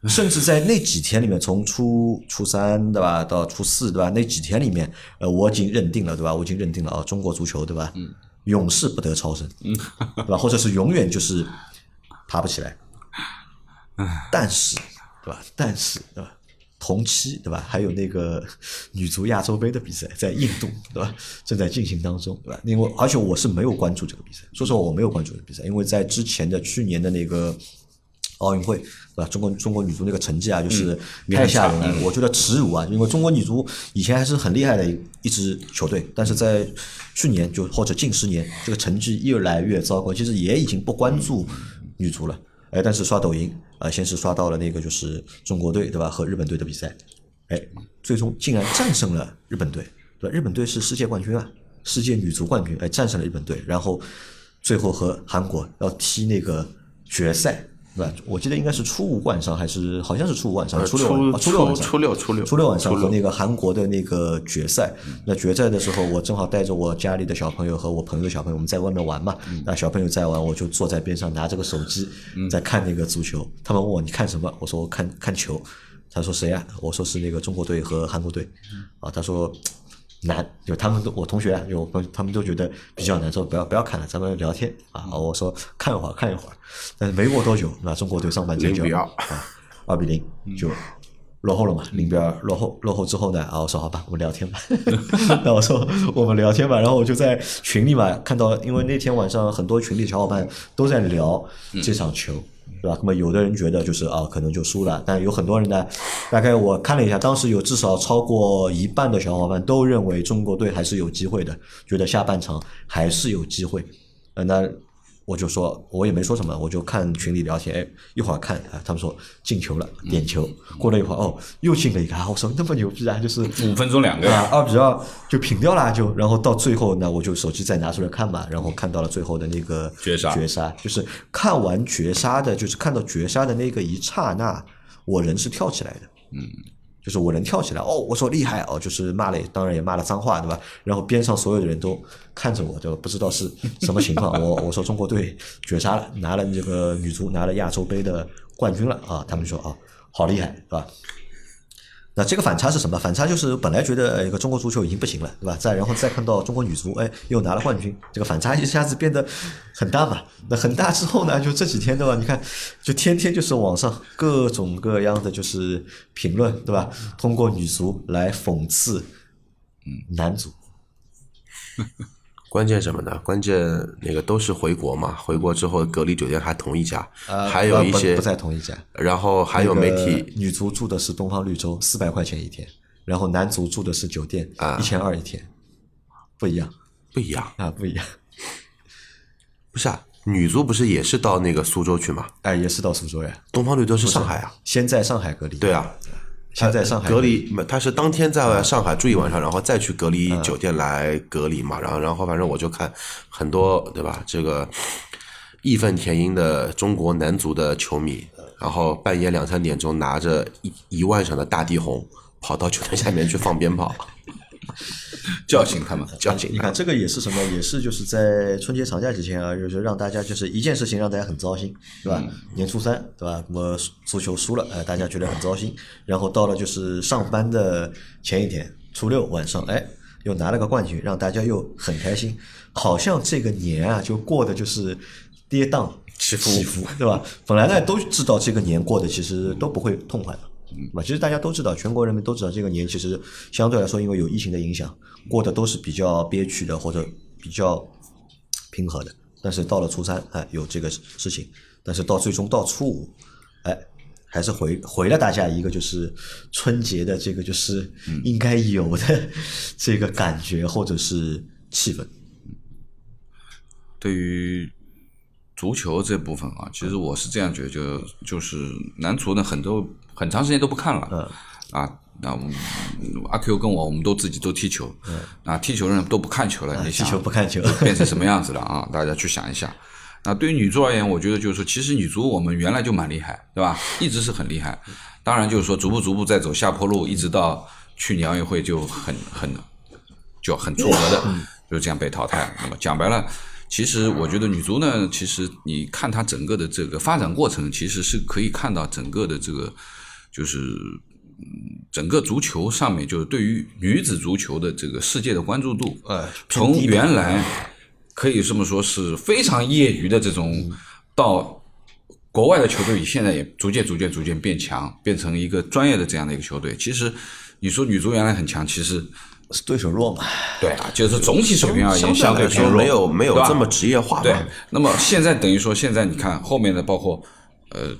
甚至在那几天里面，从初初三对吧，到初四对吧，那几天里面，呃，我已经认定了对吧，我已经认定了啊，中国足球对吧，永世不得超生，对吧，或者是永远就是爬不起来。但是对吧，但是对吧，同期对吧，还有那个女足亚洲杯的比赛在印度对吧，正在进行当中对吧？因为而且我是没有关注这个比赛，说实话我没有关注这个比赛，因为在之前的去年的那个。奥运会，对吧？中国中国女足那个成绩啊，就是太吓人了。我觉得耻辱啊，因为中国女足以前还是很厉害的一一支球队，但是在去年就或者近十年，这个成绩越来越糟糕。其实也已经不关注女足了，哎，但是刷抖音啊，先是刷到了那个就是中国队，对吧？和日本队的比赛，哎，最终竟然战胜了日本队，对吧？日本队是世界冠军啊，世界女足冠军，哎，战胜了日本队，然后最后和韩国要踢那个决赛。对吧？我记得应该是初五晚上，还是好像是初五晚上，呃初六晚啊初初六晚上，初六初六初六晚上和那个韩国的那个决赛。那决赛的时候，我正好带着我家里的小朋友和我朋友的小朋友，我们在外面玩嘛。那小朋友在玩，我就坐在边上拿着个手机在看那个足球。他们问我你看什么？我说我看看球。他说谁呀、我说是那个中国队和韩国队。啊，他说。难，就他们都我同学啊，就我朋友他们都觉得比较难，说不要不要看了，咱们聊天啊。我说看一会儿看一会儿，但是没过多久，那中国队上半场就0比2啊 二比零就落后了嘛，零比二落后落后之后呢，啊我说好吧，我们聊天吧，那我说我们聊天吧，然后我就在群里嘛看到，因为那天晚上很多群里小伙伴都在聊这场球。对吧？那么有的人觉得就是啊，可能就输了，但有很多人呢，大概我看了一下，当时有至少超过一半的小伙伴都认为中国队还是有机会的，觉得下半场还是有机会。呃，那我就说，我也没说什么，我就看群里聊天，哎，一会儿看啊，他们说进球了，点球，过了一会儿哦，又进了一个，啊，我说那么牛逼啊，就是五分钟两个。对吧？二比二就平掉了，就然后到最后呢，我就手机再拿出来看嘛，然后看到了最后的那个绝杀。绝杀。就是看完绝杀的，就是看到绝杀的那个一刹那，我人是跳起来的，嗯，就是我能跳起来，哦，我说厉害哦，就是骂了，当然也骂了脏话，对吧？然后边上所有的人都看着我，就？不知道是什么情况，我我说中国队绝杀了，拿了这个女足拿了亚洲杯的冠军了啊，他们说啊，好厉害，是吧？那这个反差是什么？反差就是本来觉得一个中国足球已经不行了，对吧？再然后再看到中国女足，哎，又拿了冠军，这个反差一下子变得很大嘛。那很大之后呢，就这几天对吧？你看，就天天就是网上各种各样的就是评论，对吧？通过女足来讽刺嗯男足，关键什么呢？关键那个都是回国嘛，回国之后隔离酒店还同一家，呃还有一些不不在同一家，然后还有媒体女足住的是东方绿洲，四百块钱一天，然后男足住的是酒店啊一千二一天，不一样不一样，啊，不一样。不是啊，女足不是也是到那个苏州去嘛？哎，也是到苏州呀，东方绿洲是上海啊，先在上海隔离，对，啊，先在上海隔离，他是当天在上海住一晚上，然后再去隔离酒店来隔离嘛。然后，然后反正我就看很多，对吧？这个义愤填膺的中国男足的球迷，然后半夜两三点钟拿着一一万响的大地红跑到酒店下面去放鞭炮，叫醒他们。叫醒你看这个也是什么？也是就是在春节长假期间啊，就是让大家就是一件事情让大家很糟心，对吧？年初三，对吧？那么足球输了，哎，大家觉得很糟心。然后到了就是上班的前一天，初六晚上，哎，又拿了个冠军，让大家又很开心，好像这个年啊就过得就是跌宕起伏起伏，对吧？本来呢都知道这个年过得其实都不会痛快的。对吧？其实大家都知道，全国人民都知道，这个年其实相对来说，因为有疫情的影响，过得都是比较憋屈的，或者比较平和的。但是到了初三，哎，有这个事情，但是到最终到初五，哎，还是回回了大家一个就是春节的这个就是应该有的这个感觉或者是气氛。对于足球这部分啊，其实我是这样觉得，就就是男足呢，很多很长时间都不看了。嗯，啊。那我们阿 Q 跟我，我们都自己都踢球，啊，踢球人都不看球了，你踢想球不看球，变成什么样子了啊？大家去想一下。那对于女足而言，我觉得就是说，其实女足我们原来就蛮厉害，对吧？一直是很厉害。当然就是说，逐步逐步在走下坡路，一直到去年奥运会就很很就很出格的，就是这样被淘汰。那么讲白了，其实我觉得女足呢，其实你看它整个的这个发展过程，其实是可以看到整个的这个就是。嗯整个足球上面，就是对于女子足球的这个世界的关注度，呃，从原来可以这么说是非常业余的这种，到国外的球队，现在也逐渐、逐渐、逐渐变强，变成一个专业的这样的一个球队。其实你说女足原来很强，其实是对手弱嘛？对啊，就是总体水平而言相对，来说没有没有这么职业化对。，那么现在等于说，现在你看后面的包括呃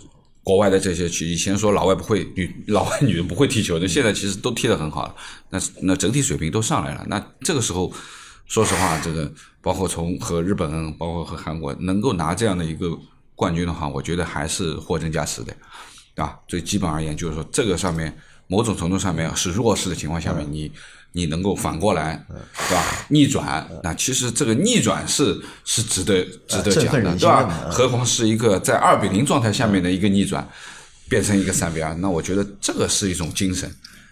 国外的这些区，以前说老外不会女老外女人不会踢球的，现在其实都踢得很好了。那那整体水平都上来了。那这个时候，说实话，这个包括从和日本，包括和韩国能够拿这样的一个冠军的话，我觉得还是货真价实的，啊。最基本而言，就是说这个上面某种程度上面是弱势的情况下面，你你能够反过来，对吧？逆转，那其实这个逆转是是值得值得讲的，对吧？何况是一个在二比零状态下面的一个逆转，变成一个三比二，那我觉得这个是一种精神，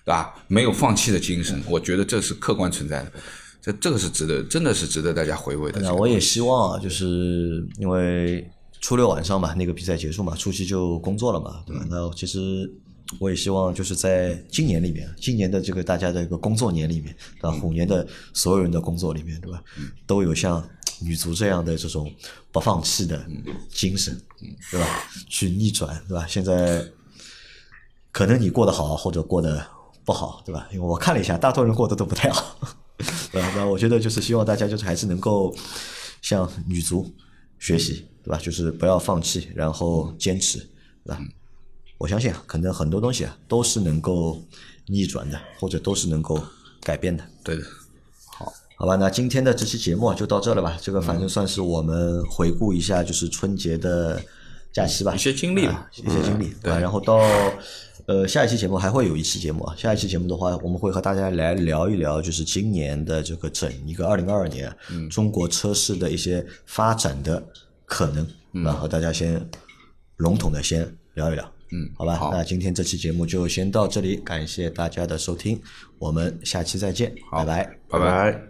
对吧？没有放弃的精神，我觉得这是客观存在的，这这个是值得，真的是值得大家回味的。那我也希望啊，就是因为初六晚上嘛，那个比赛结束嘛，初七就工作了嘛，对吧？那其实我也希望就是在今年里面，今年的这个大家的一个工作年里面，对吧？虎年的所有人的工作里面，对吧？都有像女足这样的这种不放弃的精神，对吧？去逆转，对吧？现在可能你过得好或者过得不好，对吧？因为我看了一下，大多人过得都不太好。对吧？那我觉得就是希望大家就是还是能够向女足学习，对吧？就是不要放弃，然后坚持，对吧？我相信啊，可能很多东西啊都是能够逆转的，或者都是能够改变的。对的，好好吧，那今天的这期节目啊就到这了吧？这个反正算是我们回顾一下，就是春节的假期吧，一些经历吧啊一些经历，对吧？然后到呃下一期节目还会有一期节目啊，下一期节目的话，我们会和大家来聊一聊，就是今年的这个整一个二零二二年中国车市的一些发展的可能，那和大家先笼统的先聊一聊。嗯好吧，好那今天这期节目就先到这里，感谢大家的收听，我们下期再见，拜拜。拜拜。拜。